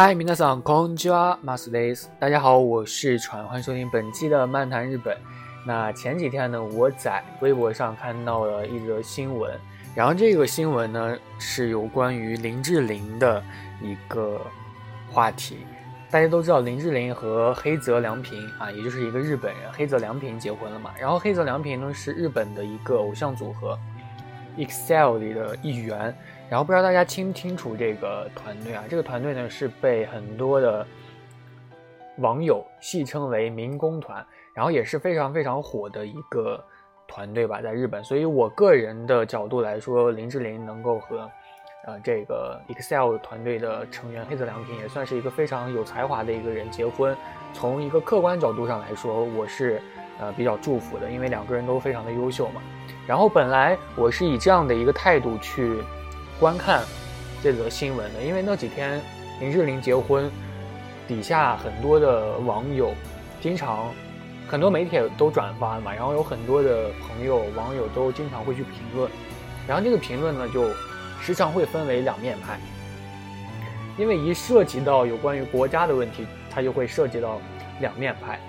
嗨，皆さんこんにちは、マスです。大家好，我是川，欢迎收听本期的漫谈日本。那前几天呢，我在微博上看到了一则新闻，然后这个新闻呢是有关于林志玲的一个话题。大家都知道林志玲和黑泽良平啊，也就是一个日本人黑泽良平结婚了嘛。然后黑泽良平呢是日本的一个偶像组合 EXILE 里的一员。 然后不知道大家清不清楚这个团队啊？这个团队呢是被很多的网友戏称为“民工团”，然后也是非常非常火的一个团队吧，在日本。所以我个人的角度来说，林志玲能够和呃这个 EXILE 团队的成员黑泽良平也算是一个非常有才华的一个人结婚。从一个客观角度上来说，我是呃比较祝福的，因为两个人都非常的优秀嘛。然后本来我是以这样的一个态度去。观看这则新闻的，因为那几天林志玲结婚，底下很多的网友，经常很多媒体都转发嘛，然后有很多的朋友网友都经常会去评论，然后这个评论呢就时常会分为两面派，因为一涉及到有关于国家的问题，它就会涉及到两面派，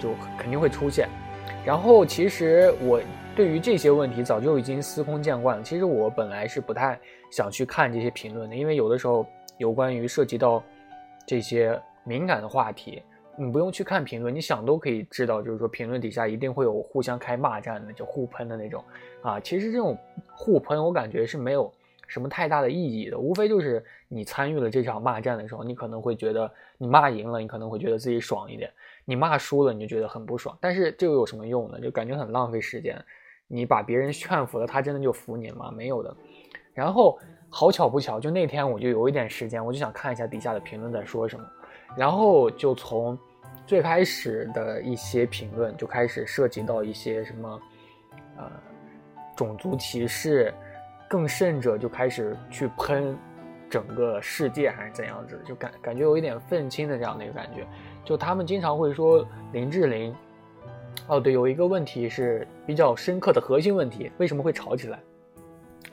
就肯定会出现。然后其实我。对于这些问题，早就已经司空见惯了。其实我本来是不太想去看这些评论的，因为有的时候有关于涉及到这些敏感的话题，你不用去看评论，你想都可以知道，就是说评论底下一定会有互相开骂战的，就互喷的那种啊。其实这种互喷，我感觉是没有什么太大的意义的，无非就是你参与了这场骂战的时候，你可能会觉得你骂赢了，你可能会觉得自己爽一点；你骂输了，你就觉得很不爽。但是这又有什么用呢？就感觉很浪费时间。你把别人劝服了，他真的就服你吗？没有的。然后好巧不巧，就那天我就有一点时间，我就想看一下底下的评论在说什么。然后就从最开始的一些评论就开始涉及到一些什么，呃，种族歧视，更甚者就开始去喷整个世界还是怎样子，就感感觉有一点愤青的这样的一个感觉。就他们经常会说林志玲。哦，对，有一个问题是比较深刻的核心问题，为什么会吵起来？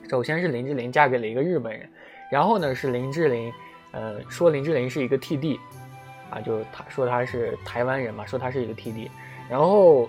首先是林志玲嫁给了一个日本人，然后呢是林志玲，呃，说林志玲是一个 T D，啊，就他说他是台湾人嘛，说他是一个 T D，然后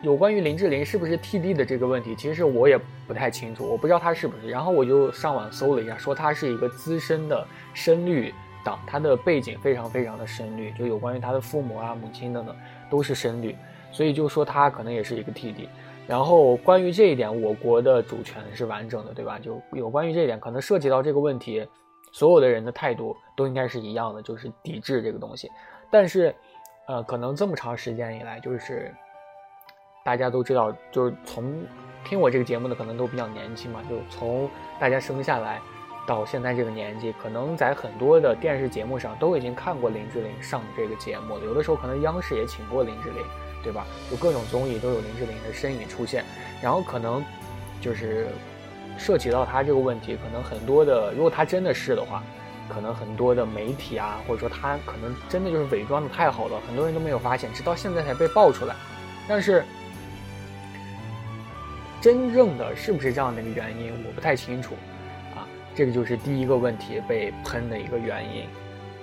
有关于林志玲是不是 T D 的这个问题，其实我也不太清楚，我不知道他是不是，然后我就上网搜了一下，说他是一个资深的深绿党，他的背景非常非常的深绿，就有关于他的父母啊、母亲等等。都是深绿，所以就说他可能也是一个 T D。然后关于这一点，我国的主权是完整的，对吧？就有关于这一点，可能涉及到这个问题，所有的人的态度都应该是一样的，就是抵制这个东西。但是，呃，可能这么长时间以来，就是大家都知道，就是从听我这个节目的可能都比较年轻嘛，就从大家生下来。到现在这个年纪，可能在很多的电视节目上都已经看过林志玲上这个节目了。有的时候可能央视也请过林志玲，对吧？就各种综艺都有林志玲的身影出现。然后可能就是涉及到她这个问题，可能很多的，如果她真的是的话，可能很多的媒体啊，或者说她可能真的就是伪装的太好了，很多人都没有发现，直到现在才被爆出来。但是真正的是不是这样的一个原因，我不太清楚。这个就是第一个问题被喷的一个原因，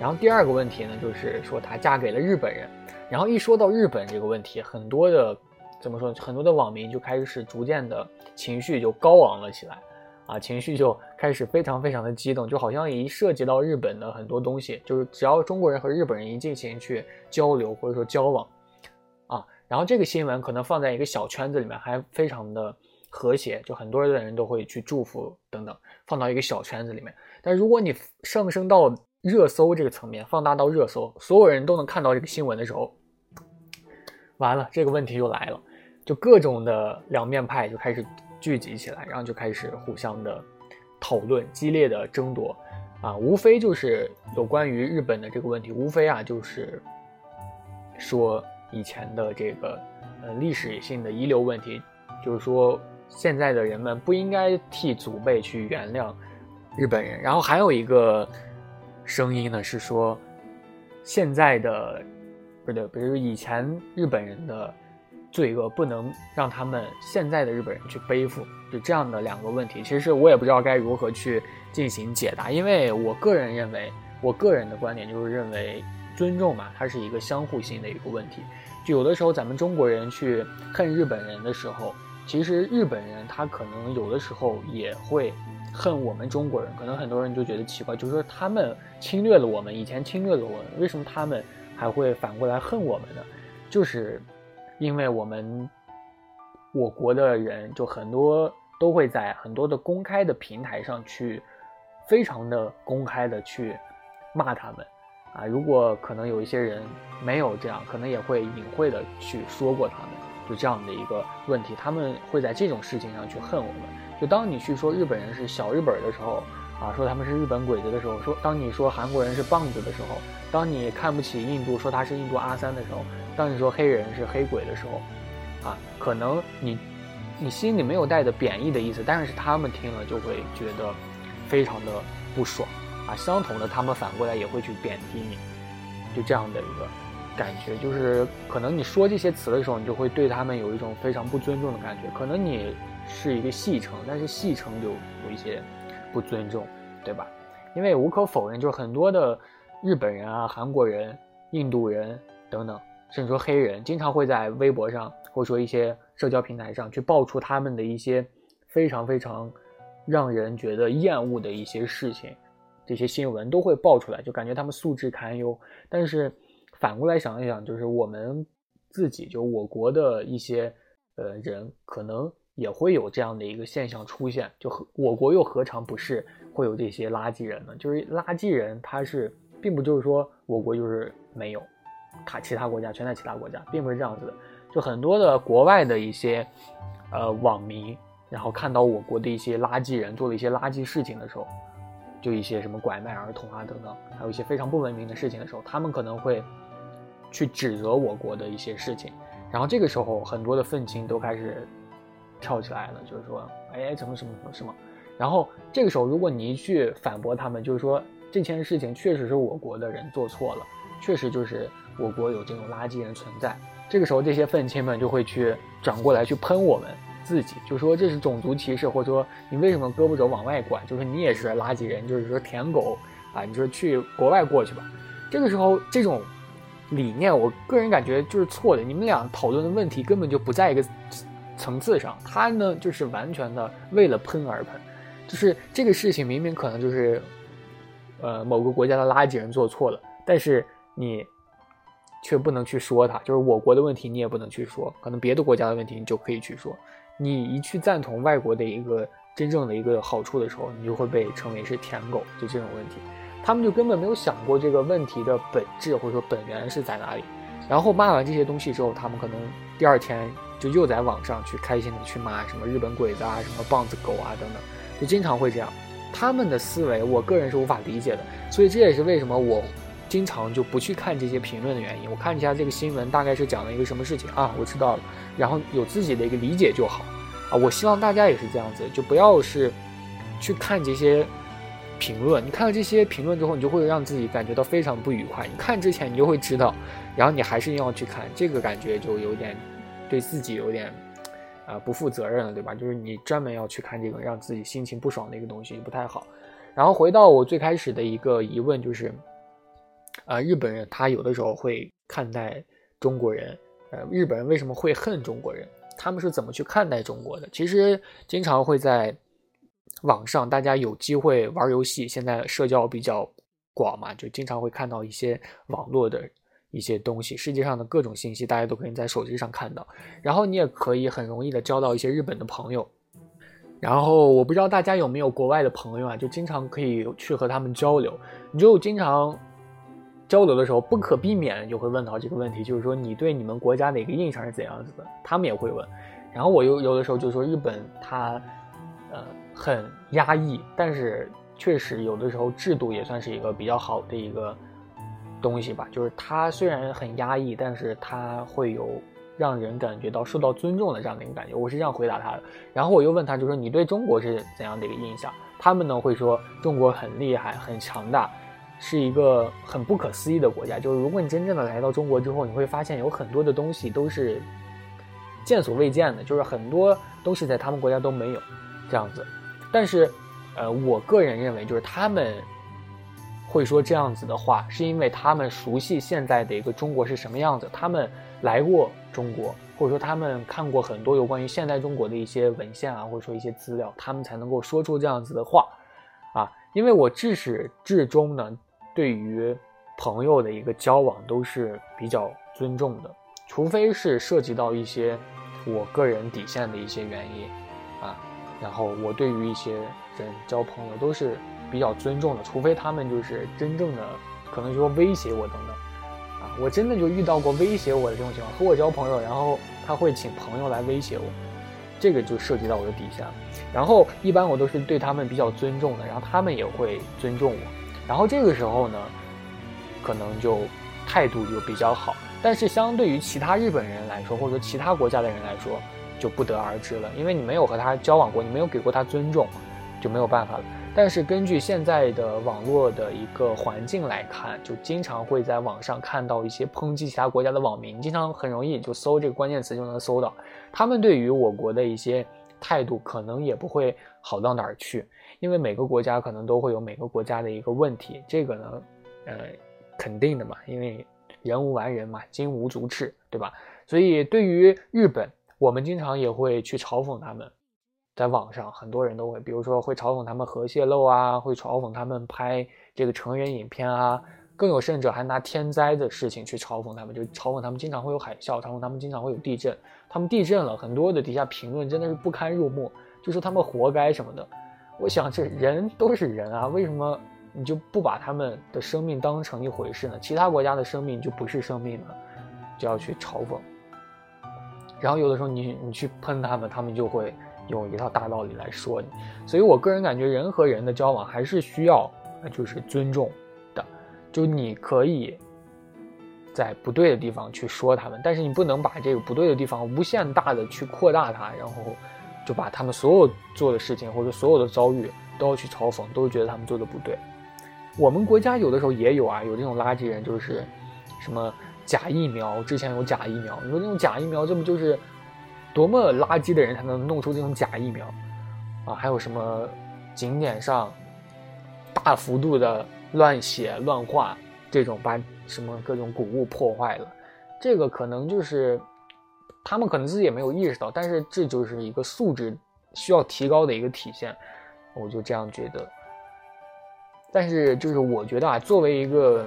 然后第二个问题呢，就是说她嫁给了日本人，然后一说到日本这个问题，很多的怎么说，很多的网民就开始逐渐的情绪就高昂了起来，啊，情绪就开始非常非常的激动，就好像一涉及到日本的很多东西，就是只要中国人和日本人一进行去交流或者说交往，啊，然后这个新闻可能放在一个小圈子里面还非常的。和谐，就很多的人都会去祝福等等，放到一个小圈子里面。但如果你上升到热搜这个层面，放大到热搜，所有人都能看到这个新闻的时候，完了，这个问题就来了，就各种的两面派就开始聚集起来，然后就开始互相的讨论，激烈的争夺。啊，无非就是有关于日本的这个问题，无非啊就是说以前的这个呃历史性的遗留问题，就是说现在的人们不应该替祖辈去原谅日本人。然后还有一个声音呢是说，现在的不对，比如以前日本人的罪恶不能让他们现在的日本人去背负，就这样的两个问题，其实我也不知道该如何去。进行解答，因为我个人认为，我个人的观点就是认为，尊重嘛，它是一个相互性的一个问题。就有的时候咱们中国人去恨日本人的时候，其实日本人他可能有的时候也会恨我们中国人。可能很多人就觉得奇怪，就是说他们侵略了我们，以前侵略了我们，为什么他们还会反过来恨我们呢？就是因为我们我国的人就很多都会在很多的公开的平台上去。非常的公开的去骂他们，啊，如果可能有一些人没有这样，可能也会隐晦的去说过他们，就这样的一个问题，他们会在这种事情上去恨我们。就当你去说日本人是小日本的时候，啊，说他们是日本鬼子的时候，说当你说韩国人是棒子的时候，当你看不起印度，说他是印度阿三的时候，当你说黑人是黑鬼的时候，啊，可能你你心里没有带着贬义的意思，但是他们听了就会觉得。非常的不爽啊！相同的，他们反过来也会去贬低你，就这样的一个感觉，就是可能你说这些词的时候，你就会对他们有一种非常不尊重的感觉。可能你是一个戏称，但是戏称就有一些不尊重，对吧？因为无可否认，就是很多的日本人啊、韩国人、印度人等等，甚至说黑人，经常会在微博上或者说一些社交平台上去爆出他们的一些非常非常。让人觉得厌恶的一些事情，这些新闻都会爆出来，就感觉他们素质堪忧。但是反过来想一想，就是我们自己，就我国的一些呃人，可能也会有这样的一个现象出现。就和我国又何尝不是会有这些垃圾人呢？就是垃圾人，他是并不就是说我国就是没有，他其他国家全在其他国家，并不是这样子的。就很多的国外的一些呃网民。然后看到我国的一些垃圾人做了一些垃圾事情的时候，就一些什么拐卖儿童啊等等，还有一些非常不文明的事情的时候，他们可能会去指责我国的一些事情。然后这个时候，很多的愤青都开始跳起来了，就是说，哎，怎么什么什么什么。然后这个时候，如果你一去反驳他们，就是说这件事情确实是我国的人做错了，确实就是我国有这种垃圾人存在。这个时候，这些愤青们就会去转过来去喷我们。自己就说这是种族歧视，或者说你为什么胳膊肘往外拐？就是你也是垃圾人，就是说舔狗啊！你说去国外过去吧。这个时候这种理念，我个人感觉就是错的。你们俩讨论的问题根本就不在一个层次上。他呢就是完全的为了喷而喷，就是这个事情明明可能就是呃某个国家的垃圾人做错了，但是你却不能去说他，就是我国的问题你也不能去说，可能别的国家的问题你就可以去说。你一去赞同外国的一个真正的一个好处的时候，你就会被称为是舔狗，就这种问题，他们就根本没有想过这个问题的本质或者说本源是在哪里。然后骂完这些东西之后，他们可能第二天就又在网上去开心的去骂什么日本鬼子啊、什么棒子狗啊等等，就经常会这样。他们的思维，我个人是无法理解的。所以这也是为什么我经常就不去看这些评论的原因。我看一下这个新闻大概是讲了一个什么事情啊，我知道了。然后有自己的一个理解就好，啊，我希望大家也是这样子，就不要是去看这些评论。你看了这些评论之后，你就会让自己感觉到非常不愉快。你看之前你就会知道，然后你还是要去看，这个感觉就有点对自己有点啊不负责任了，对吧？就是你专门要去看这个让自己心情不爽的一个东西就，不太好。然后回到我最开始的一个疑问，就是啊，日本人他有的时候会看待中国人。呃日本人为什么会恨中国人？他们是怎么去看待中国的？其实经常会在网上，大家有机会玩游戏，现在社交比较广嘛，就经常会看到一些网络的一些东西，世界上的各种信息，大家都可以在手机上看到。然后你也可以很容易的交到一些日本的朋友。然后我不知道大家有没有国外的朋友啊，就经常可以去和他们交流，你就经常。交流的时候不可避免就会问到这个问题，就是说你对你们国家的一个印象是怎样子的？他们也会问。然后我有有的时候就说日本它，呃，很压抑，但是确实有的时候制度也算是一个比较好的一个东西吧。就是它虽然很压抑，但是它会有让人感觉到受到尊重的这样的一个感觉。我是这样回答他的。然后我又问他，就说你对中国是怎样的一个印象？他们呢会说中国很厉害、很强大，是一个很不可思议的国家。就是如果你真正的来到中国之后，你会发现有很多的东西都是见所未见的，就是很多东西在他们国家都没有这样子。但是，呃，我个人认为，就是他们会说这样子的话，是因为他们熟悉现在的一个中国是什么样子，他们来过中国。或者说他们看过很多有关于现代中国的一些文献啊，或者说一些资料，他们才能够说出这样子的话，啊，因为我至始至终呢，对于朋友的一个交往都是比较尊重的，除非是涉及到一些我个人底线的一些原因，然后我对于一些人交朋友都是比较尊重的，除非他们就是真正的可能说威胁我等等。啊我真的就遇到过威胁我的这种情况，和我交朋友，然后他会请朋友来威胁我，这个就涉及到我的底线。然后一般我都是对他们比较尊重的，然后他们也会尊重我。然后这个时候呢，可能就态度就比较好。但是相对于其他日本人来说，或者说其他国家的人来说，就不得而知了，因为你没有和他交往过，你没有给过他尊重，就没有办法了。但是根据现在的网络的一个环境来看，就经常会在网上看到一些抨击其他国家的网民，经常很容易就搜这个关键词就能搜到，他们对于我国的一些态度可能也不会好到哪儿去，因为每个国家可能都会有每个国家的一个问题，这个呢，呃，肯定的嘛，因为人无完人嘛，金无足赤，对吧？所以对于日本，我们经常也会去嘲讽他们。在网上，很多人都会，比如说会嘲讽他们核泄漏啊，会嘲讽他们拍这个成人影片啊，更有甚者还拿天灾的事情去嘲讽他们，就嘲讽他们经常会有海啸，嘲讽他们经常会有地震，他们地震了，很多的底下评论真的是不堪入目，就说他们活该什么的。我想这人都是人啊，为什么你就不把他们的生命当成一回事呢？其他国家的生命就不是生命了？就要去嘲讽，然后有的时候你你去喷他们，他们就会。用一套大道理来说你，所以我个人感觉人和人的交往还是需要，就是尊重的。就你可以在不对的地方去说他们，但是你不能把这个不对的地方无限大的去扩大它，然后就把他们所有做的事情或者所有的遭遇都要去嘲讽，都觉得他们做的不对。我们国家有的时候也有啊，有这种垃圾人，就是什么假疫苗，之前有假疫苗，你说这种假疫苗，这不就是？多么垃圾的人才能弄出这种假疫苗，啊，还有什么景点上大幅度的乱写乱画，这种把什么各种古物破坏了，这个可能就是他们可能自己也没有意识到，但是这就是一个素质需要提高的一个体现，我就这样觉得。但是就是我觉得啊，作为一个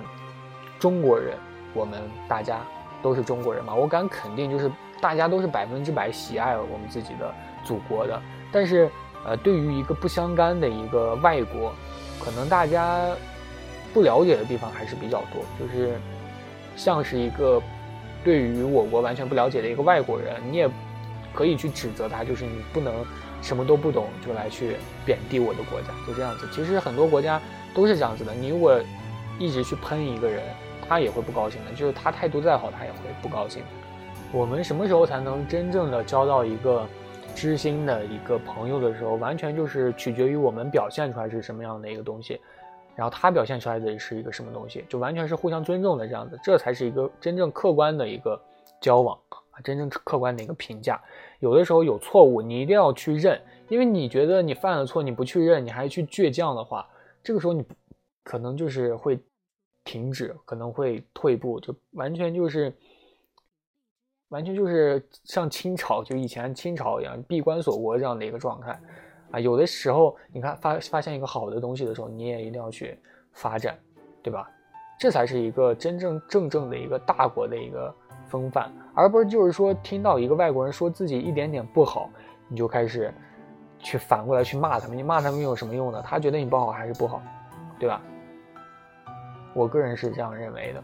中国人，我们大家都是中国人嘛，我敢肯定就是。大家都是百分之百喜爱我们自己的祖国的，但是，呃，对于一个不相干的一个外国，可能大家不了解的地方还是比较多。就是像是一个对于我国完全不了解的一个外国人，你也可以去指责他，就是你不能什么都不懂就来去贬低我的国家，就这样子。其实很多国家都是这样子的，你如果一直去喷一个人，他也会不高兴的，就是他态度再好，他也会不高兴。我们什么时候才能真正的交到一个知心的一个朋友的时候，完全就是取决于我们表现出来是什么样的一个东西，然后他表现出来的是一个什么东西，就完全是互相尊重的这样子，这才是一个真正客观的一个交往啊，真正客观的一个评价。有的时候有错误，你一定要去认，因为你觉得你犯了错，你不去认，你还去倔强的话，这个时候你可能就是会停止，可能会退步，就完全就是。完全就是像清朝，就以前清朝一样闭关锁国这样的一个状态，啊，有的时候你看发发现一个好的东西的时候，你也一定要去发展，对吧？这才是一个真正正正的一个大国的一个风范，而不是就是说听到一个外国人说自己一点点不好，你就开始去反过来去骂他们，你骂他们有什么用呢？他觉得你不好还是不好，对吧？我个人是这样认为的。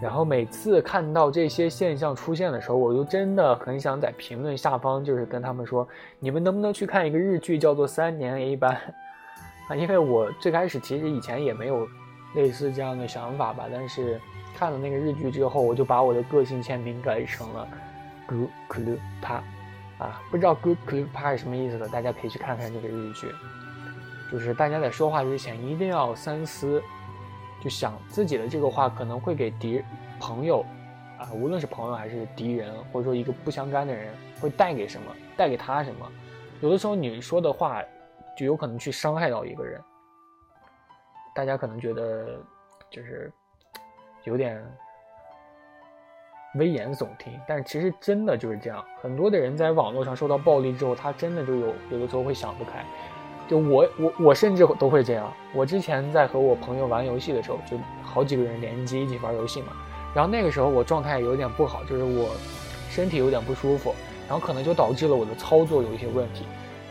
然后每次看到这些现象出现的时候，我就真的很想在评论下方就是跟他们说，你们能不能去看一个日剧叫做《三年 A 班》啊？因为我最开始其实以前也没有类似这样的想法吧，但是看了那个日剧之后，我就把我的个性签名改成了 “Good Clue Pa”，啊，不知道 “Good Clue Pa” 是什么意思的，大家可以去看看这个日剧，就是大家在说话之前一定要三思。就想自己的这个话可能会给敌朋友，啊，无论是朋友还是敌人，或者说一个不相干的人，会带给什么，带给他什么？有的时候你说的话，就有可能去伤害到一个人。大家可能觉得就是有点危言耸听，但其实真的就是这样。很多的人在网络上受到暴力之后，他真的就有有的时候会想不开。就我我我甚至都会这样。我之前在和我朋友玩游戏的时候，就好几个人联机一起玩游戏嘛。然后那个时候我状态有点不好，就是我身体有点不舒服，然后可能就导致了我的操作有一些问题，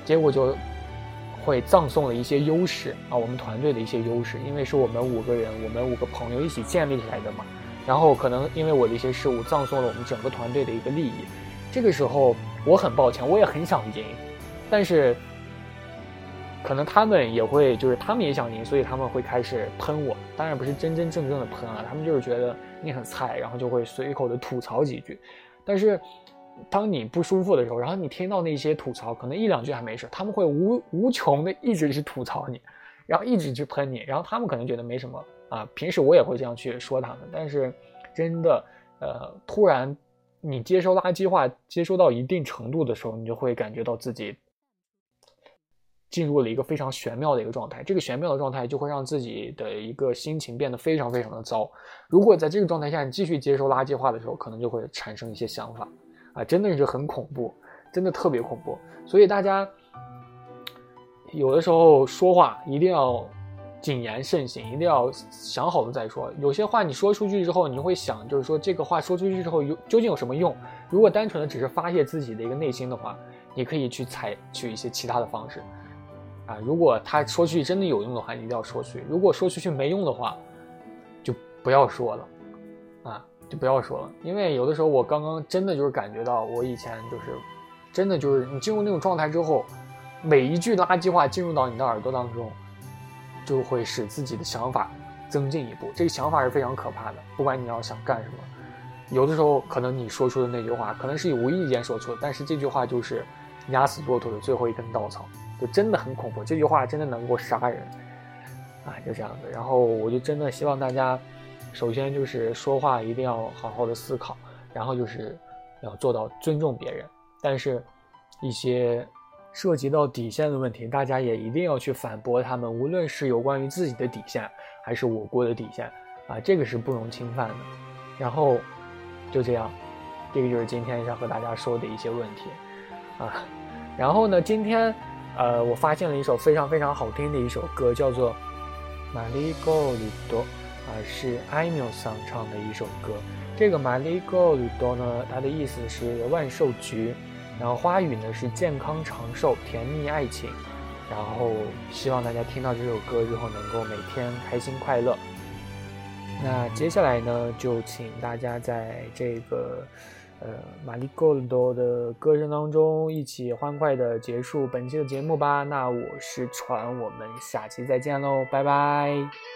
结果就会葬送了一些优势啊，我们团队的一些优势，因为是我们五个人，我们五个朋友一起建立起来的嘛。然后可能因为我的一些失误，葬送了我们整个团队的一个利益。这个时候我很抱歉，我也很想赢，但是。可能他们也会，就是他们也想赢，所以他们会开始喷我。当然不是真真正正的喷啊，他们就是觉得你很菜，然后就会随口的吐槽几句。但是，当你不舒服的时候，然后你听到那些吐槽，可能一两句还没事，他们会无无穷的一直去吐槽你，然后一直去喷你，然后他们可能觉得没什么啊。平时我也会这样去说他们，但是真的，呃，突然你接收垃圾话接收到一定程度的时候，你就会感觉到自己。进入了一个非常玄妙的一个状态，这个玄妙的状态就会让自己的一个心情变得非常非常的糟。如果在这个状态下你继续接收垃圾话的时候，可能就会产生一些想法，啊，真的是很恐怖，真的特别恐怖。所以大家有的时候说话一定要谨言慎行，一定要想好了再说。有些话你说出去之后，你会想，就是说这个话说出去之后有究竟有什么用？如果单纯的只是发泄自己的一个内心的话，你可以去采取一些其他的方式。啊，如果他说出去真的有用的话，你一定要说出去；如果说出去没用的话，就不要说了，啊，就不要说了。因为有的时候我刚刚真的就是感觉到，我以前就是，真的就是你进入那种状态之后，每一句垃圾话进入到你的耳朵当中，就会使自己的想法增进一步。这个想法是非常可怕的。不管你要想干什么，有的时候可能你说出的那句话，可能是你无意间说出的，但是这句话就是压死骆驼的最后一根稻草。就真的很恐怖，这句话真的能够杀人，啊，就这样子。然后我就真的希望大家，首先就是说话一定要好好的思考，然后就是要做到尊重别人。但是，一些涉及到底线的问题，大家也一定要去反驳他们，无论是有关于自己的底线，还是我国的底线，啊，这个是不容侵犯的。然后就这样，这个就是今天想和大家说的一些问题，啊，然后呢，今天。呃，我发现了一首非常非常好听的一首歌，叫做《玛丽高里多》，啊，是艾缪桑唱的一首歌。这个玛丽高里多呢，它的意思是万寿菊，然后花语呢是健康长寿、甜蜜爱情。然后希望大家听到这首歌之后，能够每天开心快乐。那接下来呢，就请大家在这个。呃，玛丽高多的歌声当中，一起欢快的结束本期的节目吧。那我是船，我们下期再见喽，拜拜。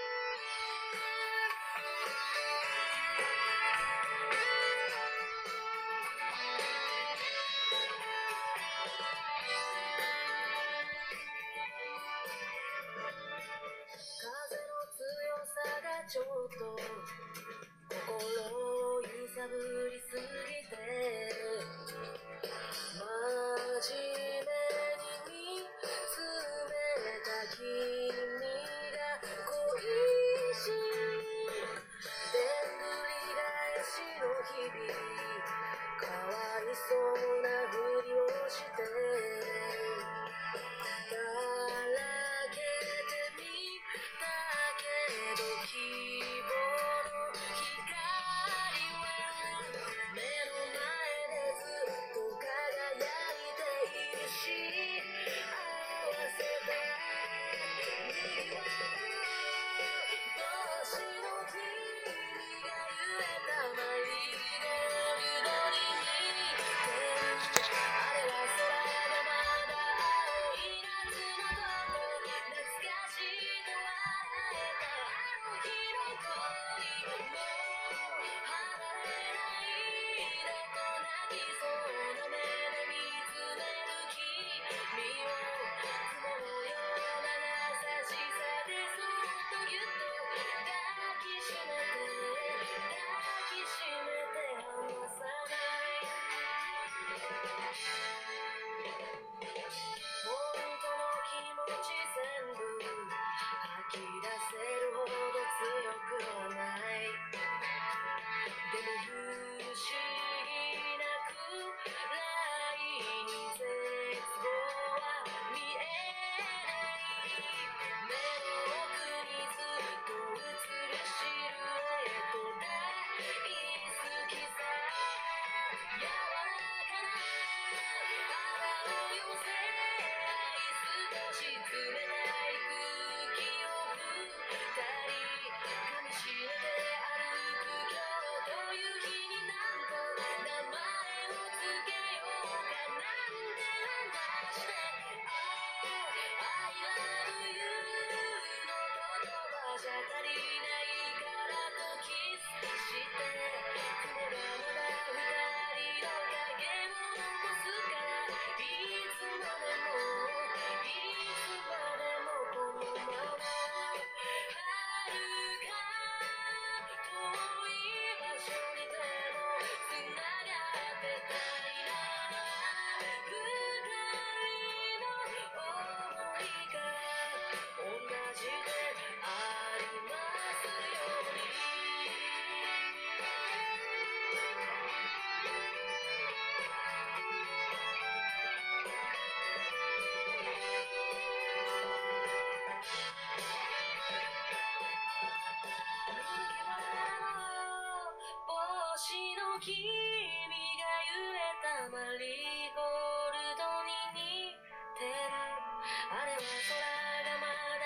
君が揺れたマリーゴールドに似てる。あれは空がまだ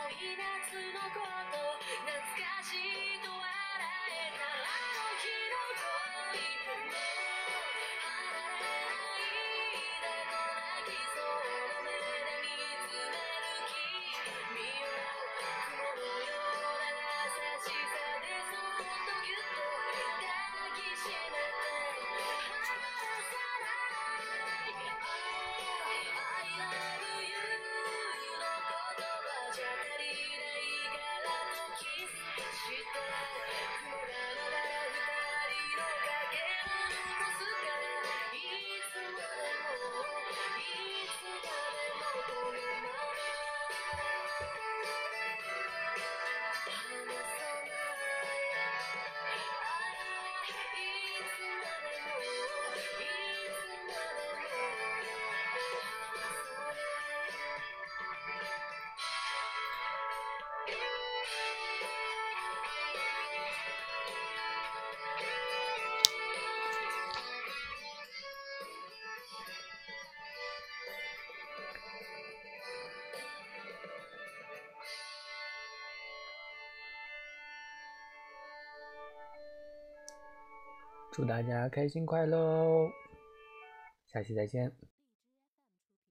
青い夏のこと。懐かしいと笑えたあの日の恋。とね祝大家开心快乐哦。下期再见。